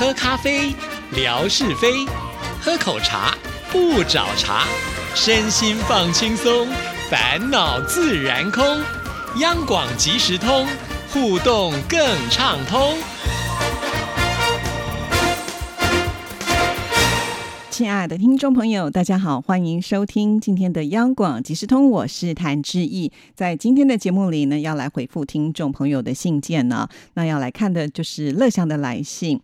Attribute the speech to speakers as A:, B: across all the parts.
A: 喝咖啡，聊是非；喝口茶，不找茬。身心放轻松，烦恼自然空。央广即时通，互动更畅通。
B: 亲爱的听众朋友，大家好，欢迎收听今天的央广即时通，我是谭志毅。在今天的节目里呢，要来回复听众朋友的信件呢，那要来看的就是乐祥的来信。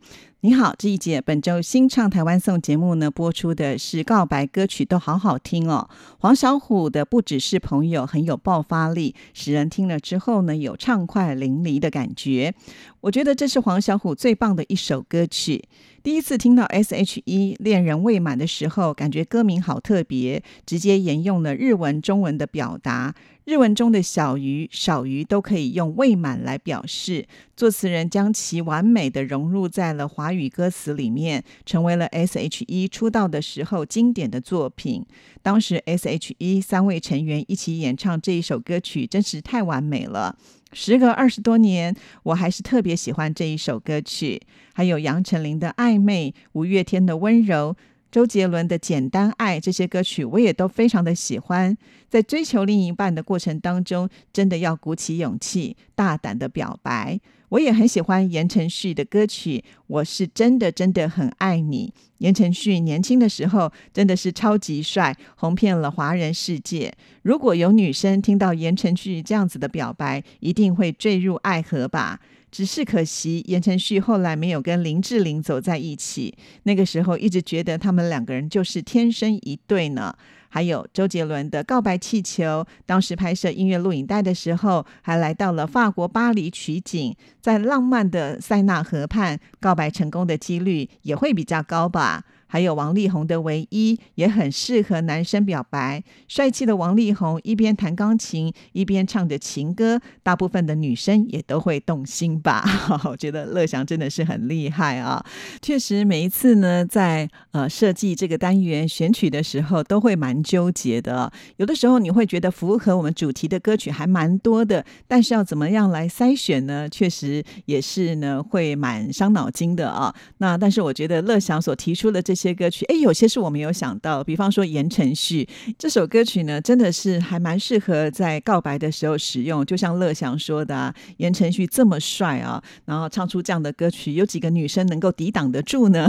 B: 你好，这一节本周新唱台湾颂节目呢，播出的是告白歌曲，都好好听哦。黄小琥的不只是朋友，很有爆发力，使人听了之后呢，有畅快淋漓的感觉。我觉得这是黄小琥最棒的一首歌曲。第一次听到 S.H.E 恋人未满的时候，感觉歌名好特别，直接沿用了日文、中文的表达。日文中的小鱼、少鱼都可以用未满来表示。作词人将其完美的融入在了华语歌词里面，成为了 S.H.E 出道的时候经典的作品。当时 S.H.E 三位成员一起演唱这一首歌曲，真是太完美了。时隔二十多年，我还是特别喜欢这一首歌曲。还有杨丞琳的暧昧、五月天的温柔。周杰伦的《简单爱》这些歌曲，我也都非常的喜欢。在追求另一半的过程当中，真的要鼓起勇气，大胆的表白。我也很喜欢言承旭的歌曲，我是真的真的很爱你。言承旭年轻的时候真的是超级帅，红遍了华人世界。如果有女生听到言承旭这样子的表白，一定会坠入爱河吧。只是可惜，言承旭后来没有跟林志玲走在一起。那个时候一直觉得他们两个人就是天生一对呢。还有周杰伦的《告白气球》，当时拍摄音乐录影带的时候，还来到了法国巴黎取景，在浪漫的塞纳河畔告白成功的几率也会比较高吧。还有王力宏的《唯一》也很适合男生表白。帅气的王力宏一边弹钢琴一边唱着情歌，大部分的女生也都会动心吧？我觉得乐祥真的是很厉害啊！确实，每一次呢，在呃设计这个单元选曲的时候，都会蛮纠结的。有的时候你会觉得符合我们主题的歌曲还蛮多的，但是要怎么样来筛选呢？确实也是呢，会蛮伤脑筋的啊。那但是我觉得乐祥所提出的这些歌曲，哎，有些是我没有想到，比方说言承旭这首歌曲呢，真的是还蛮适合在告白的时候使用。就像乐祥说的，言承旭这么帅啊，然后唱出这样的歌曲，有几个女生能够抵挡得住呢？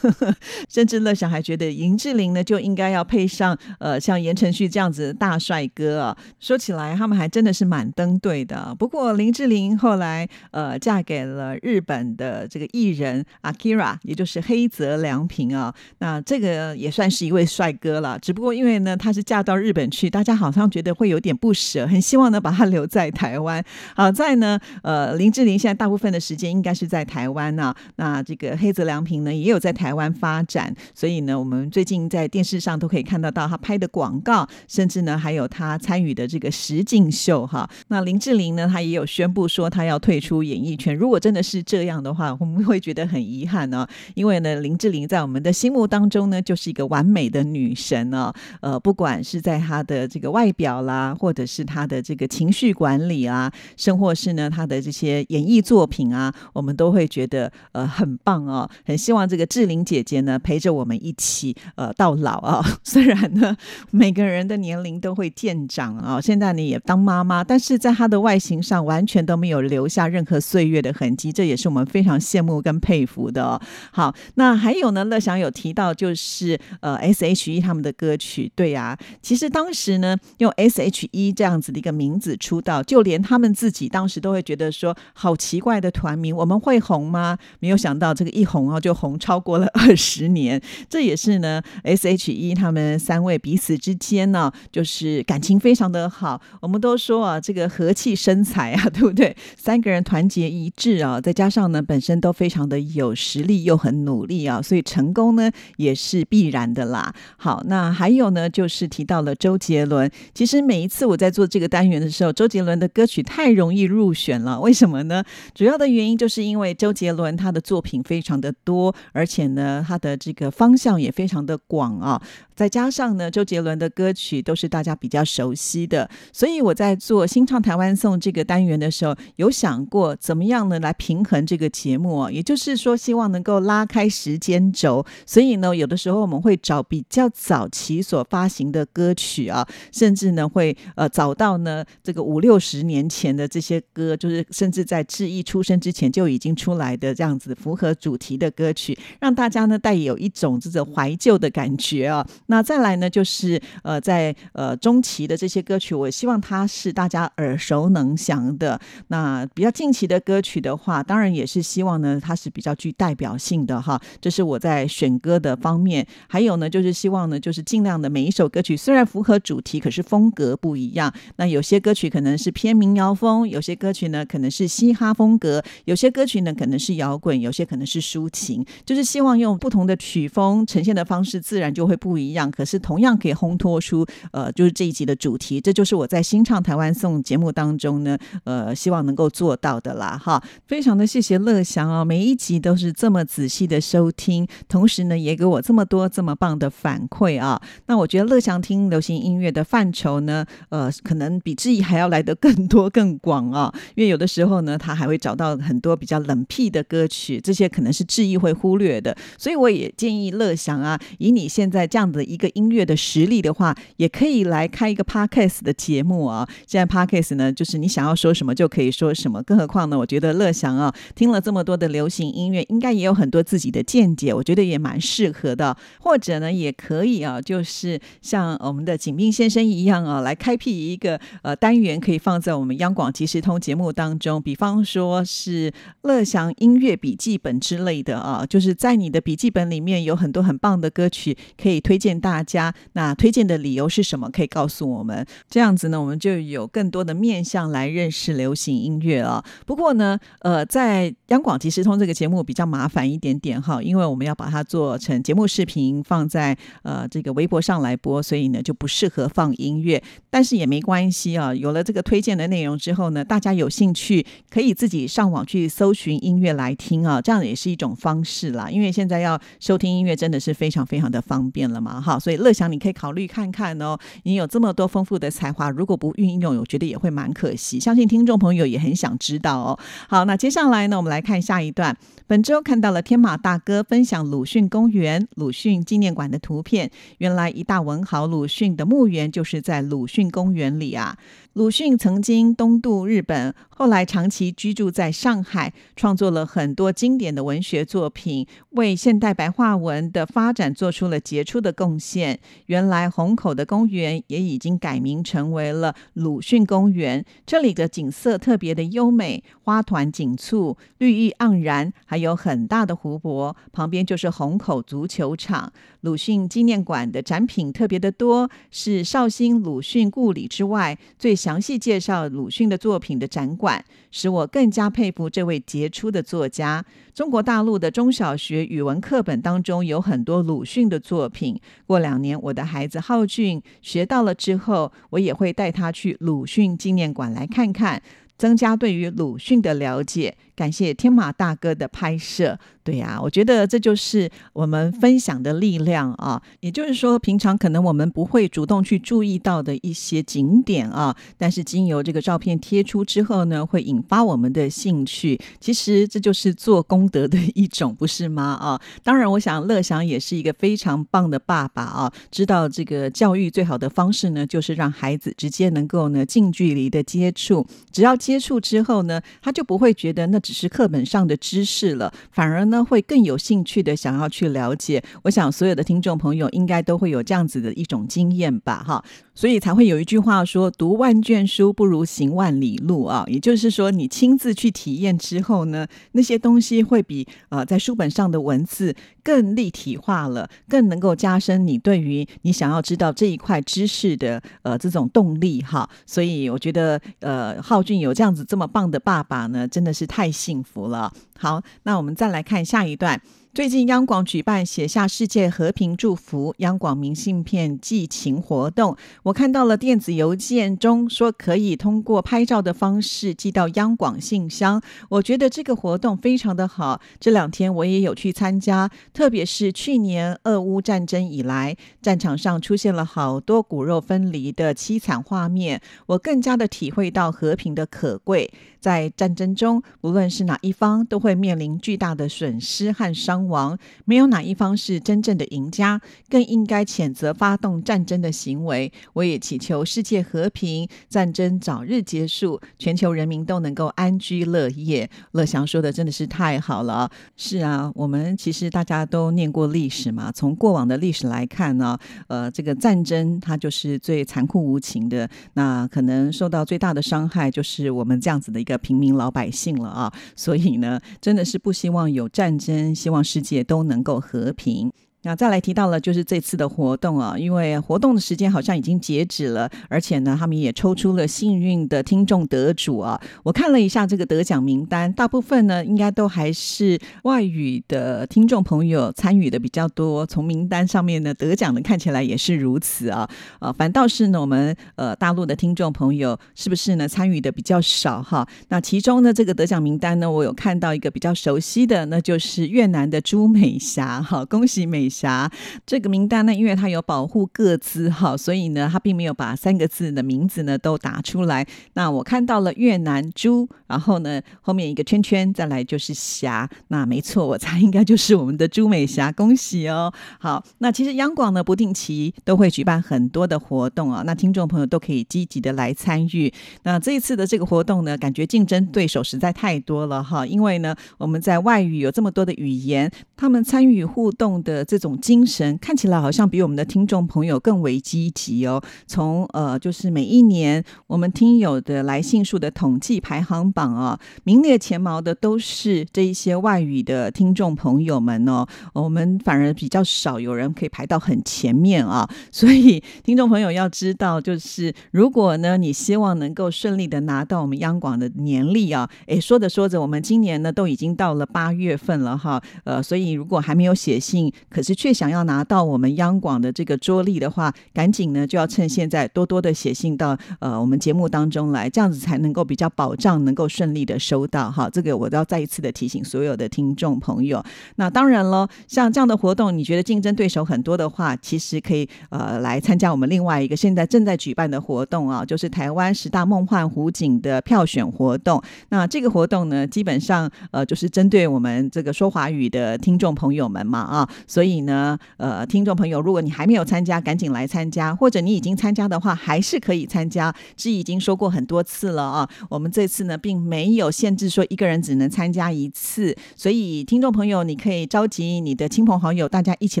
B: 甚至乐祥还觉得林志玲呢就应该要配上呃像言承旭这样子的大帅哥啊。说起来，他们还真的是蛮登对的。不过林志玲后来呃嫁给了日本的这个艺人 Akira，也就是黑泽良平啊。那这个也算是一位帅哥了，只不过因为呢，他是嫁到日本去，大家好像觉得会有点不舍，很希望呢把他留在台湾。好在呢，呃，林志玲现在大部分的时间应该是在台湾呢。那这个黑泽良平呢，也有在台湾发展，所以呢，我们最近在电视上都可以看得到他拍的广告，甚至呢还有他参与的这个实境秀哈。那林志玲呢，她也有宣布说她要退出演艺圈。如果真的是这样的话，我们会觉得很遗憾呢，因为呢，林志玲在我们的心目当中呢，就是一个完美的女神哦。呃，不管是在她的这个外表啦，或者是她的这个情绪管理啊，甚或是呢她的这些演艺作品啊，我们都会觉得呃很棒哦。很希望这个志玲姐姐呢陪着我们一起呃到老啊。虽然呢每个人的年龄都会渐长啊，现在呢也当妈妈，但是在她的外形上完全都没有留下任何岁月的痕迹，这也是我们非常羡慕跟佩服的。哦。好，那还有呢，乐享有。提到就是呃 S H E 他们的歌曲，对呀，其实当时呢用 S H E 这样子的一个名字出道，就连他们自己当时都会觉得说好奇怪的团名，我们会红吗？没有想到这个一红啊就红超过了 二十年，这也是呢 S H E 他们三位彼此之间呢就是感情非常的好，我们都说啊这个和气生财啊，对不对？三个人团结一致啊，再加上呢本身都非常的有实力又很努力啊，所以成功呢。也是必然的啦。好，那还有呢，就是提到了周杰伦。其实每一次我在做这个单元的时候，周杰伦的歌曲太容易入选了。为什么呢？主要的原因就是因为周杰伦他的作品非常的多，而且呢，他的这个方向也非常的广啊。再加上呢，周杰伦的歌曲都是大家比较熟悉的，所以我在做新唱台湾颂这个单元的时候，有想过怎么样呢来平衡这个节目啊？也就是说，希望能够拉开时间轴，所以呢，有的时候我们会找比较早期所发行的歌曲啊，甚至呢会呃找到呢这个五六十年前的这些歌，就是甚至在志毅出生之前就已经出来的这样子符合主题的歌曲，让大家呢带有一种这种怀旧的感觉啊。那再来呢，就是呃，在呃中期的这些歌曲，我希望它是大家耳熟能详的。那比较近期的歌曲的话，当然也是希望呢，它是比较具代表性的哈。这是我在选歌的方面。还有呢，就是希望呢，就是尽量的每一首歌曲虽然符合主题，可是风格不一样。那有些歌曲可能是偏民谣风，有些歌曲呢可能是嘻哈风格，有些歌曲呢可能是摇滚，有些可能是抒情。就是希望用不同的曲风呈现的方式，自然就会不一样。可是同样可以烘托出，呃，就是这一集的主题，这就是我在新唱台湾颂节目当中呢，呃，希望能够做到的啦，哈，非常的谢谢乐祥啊，每一集都是这么仔细的收听，同时呢，也给我这么多这么棒的反馈啊，那我觉得乐祥听流行音乐的范畴呢，呃，可能比志毅还要来得更多更广啊，因为有的时候呢，他还会找到很多比较冷僻的歌曲，这些可能是志毅会忽略的，所以我也建议乐祥啊，以你现在这样的。一个音乐的实力的话，也可以来开一个 podcast 的节目啊。现在 podcast 呢，就是你想要说什么就可以说什么。更何况呢，我觉得乐祥啊，听了这么多的流行音乐，应该也有很多自己的见解，我觉得也蛮蛮适合的。或者呢，也可以啊，就是像我们的景斌先生一样啊，来开辟一个呃单元，可以放在我们央广即时通节目当中。比方说是乐享音乐笔记本之类的啊，就是在你的笔记本里面有很多很棒的歌曲可以推荐。大家那推荐的理由是什么？可以告诉我们。这样子呢，我们就有更多的面向来认识流行音乐啊。不过呢，呃，在央广即时通这个节目比较麻烦一点点哈，因为我们要把它做成节目视频，放在呃这个微博上来播，所以呢就不适合放音乐。但是也没关系啊，有了这个推荐的内容之后呢，大家有兴趣可以自己上网去搜寻音乐来听啊，这样也是一种方式啦。因为现在要收听音乐真的是非常非常的方便了嘛。哈，所以乐祥，你可以考虑看看哦。你有这么多丰富的才华，如果不运用，我觉得也会蛮可惜。相信听众朋友也很想知道哦。好，那接下来呢，我们来看下一段。本周看到了天马大哥分享鲁迅公园、鲁迅纪念馆的图片。原来一大文豪鲁迅的墓园就是在鲁迅公园里啊。鲁迅曾经东渡日本，后来长期居住在上海，创作了很多经典的文学作品，为现代白话文的发展做出了杰出的贡献。原来虹口的公园也已经改名成为了鲁迅公园，这里的景色特别的优美，花团锦簇，绿意盎然，还有很大的湖泊，旁边就是虹口足球场。鲁迅纪念馆的展品特别的多，是绍兴鲁迅故里之外最详细介绍鲁迅的作品的展馆，使我更加佩服这位杰出的作家。中国大陆的中小学语文课本当中有很多鲁迅的作品。过两年，我的孩子浩俊学到了之后，我也会带他去鲁迅纪念馆来看看，增加对于鲁迅的了解。感谢天马大哥的拍摄，对呀，我觉得这就是我们分享的力量啊。也就是说，平常可能我们不会主动去注意到的一些景点啊，但是经由这个照片贴出之后呢，会引发我们的兴趣。其实这就是做功德的一种，不是吗？啊，当然，我想乐祥也是一个非常棒的爸爸啊。知道这个教育最好的方式呢，就是让孩子直接能够呢近距离的接触，只要接触之后呢，他就不会觉得那。只是课本上的知识了，反而呢会更有兴趣的想要去了解。我想所有的听众朋友应该都会有这样子的一种经验吧，哈。所以才会有一句话说：“读万卷书不如行万里路”啊，也就是说，你亲自去体验之后呢，那些东西会比呃在书本上的文字更立体化了，更能够加深你对于你想要知道这一块知识的呃这种动力哈。所以我觉得呃浩俊有这样子这么棒的爸爸呢，真的是太幸福了。好，那我们再来看下一段。最近央广举办写下世界和平祝福央广明信片寄情活动，我看到了电子邮件中说可以通过拍照的方式寄到央广信箱，我觉得这个活动非常的好。这两天我也有去参加，特别是去年俄乌战争以来，战场上出现了好多骨肉分离的凄惨画面，我更加的体会到和平的可贵。在战争中，无论是哪一方，都会面临巨大的损失和伤亡，没有哪一方是真正的赢家，更应该谴责发动战争的行为。我也祈求世界和平，战争早日结束，全球人民都能够安居乐业。乐祥说的真的是太好了。是啊，我们其实大家都念过历史嘛，从过往的历史来看呢，呃，这个战争它就是最残酷无情的，那可能受到最大的伤害就是我们这样子的一个。平民老百姓了啊，所以呢，真的是不希望有战争，希望世界都能够和平。那再来提到了，就是这次的活动啊，因为活动的时间好像已经截止了，而且呢，他们也抽出了幸运的听众得主啊。我看了一下这个得奖名单，大部分呢应该都还是外语的听众朋友参与的比较多。从名单上面呢得奖的看起来也是如此啊，啊，反倒是呢我们呃大陆的听众朋友是不是呢参与的比较少哈？那其中呢这个得奖名单呢，我有看到一个比较熟悉的，那就是越南的朱美霞哈，恭喜美。霞这个名单呢，因为它有保护各自哈，所以呢，它并没有把三个字的名字呢都打出来。那我看到了越南猪，然后呢后面一个圈圈，再来就是霞。那没错，我猜应该就是我们的朱美霞，恭喜哦。好，那其实央广呢不定期都会举办很多的活动啊，那听众朋友都可以积极的来参与。那这一次的这个活动呢，感觉竞争对手实在太多了哈，因为呢我们在外语有这么多的语言，他们参与互动的这。种精神看起来好像比我们的听众朋友更为积极哦。从呃，就是每一年我们听友的来信数的统计排行榜啊，名列前茅的都是这一些外语的听众朋友们哦。我们反而比较少有人可以排到很前面啊。所以听众朋友要知道，就是如果呢，你希望能够顺利的拿到我们央广的年历啊，诶，说着说着，我们今年呢都已经到了八月份了哈。呃，所以如果还没有写信，可是却想要拿到我们央广的这个桌历的话，赶紧呢就要趁现在多多的写信到呃我们节目当中来，这样子才能够比较保障能够顺利的收到哈。这个我都要再一次的提醒所有的听众朋友。那当然了，像这样的活动，你觉得竞争对手很多的话，其实可以呃来参加我们另外一个现在正在举办的活动啊，就是台湾十大梦幻湖景的票选活动。那这个活动呢，基本上呃就是针对我们这个说华语的听众朋友们嘛啊，所以。你呢，呃，听众朋友，如果你还没有参加，赶紧来参加；或者你已经参加的话，还是可以参加。这已经说过很多次了啊，我们这次呢，并没有限制说一个人只能参加一次，所以听众朋友，你可以召集你的亲朋好友，大家一起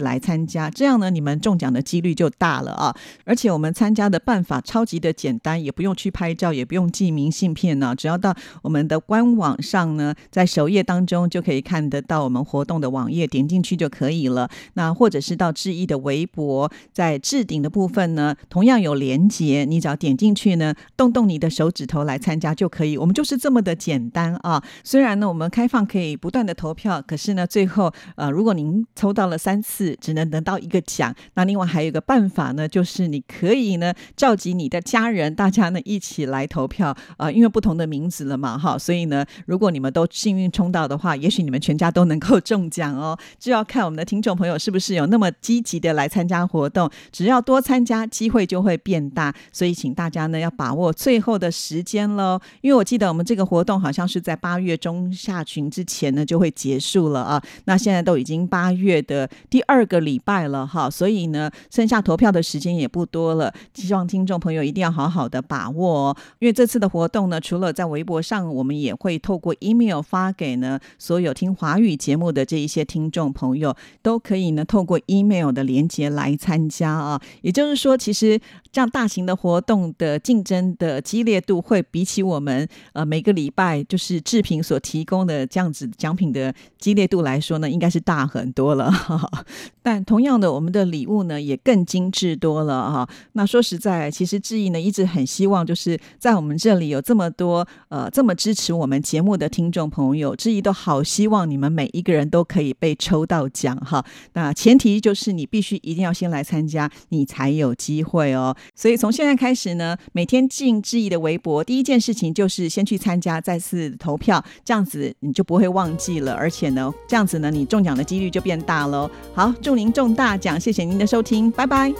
B: 来参加，这样呢，你们中奖的几率就大了啊。而且我们参加的办法超级的简单，也不用去拍照，也不用寄明信片呢，只要到我们的官网上呢，在首页当中就可以看得到我们活动的网页，点进去就可以了。那或者是到志毅的微博，在置顶的部分呢，同样有连接，你只要点进去呢，动动你的手指头来参加就可以。我们就是这么的简单啊！虽然呢，我们开放可以不断的投票，可是呢，最后呃，如果您抽到了三次，只能得到一个奖。那另外还有一个办法呢，就是你可以呢召集你的家人，大家呢一起来投票啊，因为不同的名字了嘛，哈，所以呢，如果你们都幸运冲到的话，也许你们全家都能够中奖哦。就要看我们的听众朋友。是不是有那么积极的来参加活动？只要多参加，机会就会变大。所以，请大家呢要把握最后的时间喽。因为我记得我们这个活动好像是在八月中下旬之前呢就会结束了啊。那现在都已经八月的第二个礼拜了哈，所以呢，剩下投票的时间也不多了。希望听众朋友一定要好好的把握哦。因为这次的活动呢，除了在微博上，我们也会透过 email 发给呢所有听华语节目的这一些听众朋友，都可以。以呢，透过 email 的连接来参加啊。也就是说，其实这样大型的活动的竞争的激烈度，会比起我们呃每个礼拜就是制品所提供的这样子奖品的激烈度来说呢，应该是大很多了。但同样的，我们的礼物呢也更精致多了哈。那说实在，其实志毅呢一直很希望，就是在我们这里有这么多呃这么支持我们节目的听众朋友，志毅都好希望你们每一个人都可以被抽到奖哈。那前提就是你必须一定要先来参加，你才有机会哦。所以从现在开始呢，每天进志毅的微博，第一件事情就是先去参加，再次投票，这样子你就不会忘记了，而且呢，这样子呢，你中奖的几率就变大喽。好，祝您中大奖，谢谢您的收听，拜拜。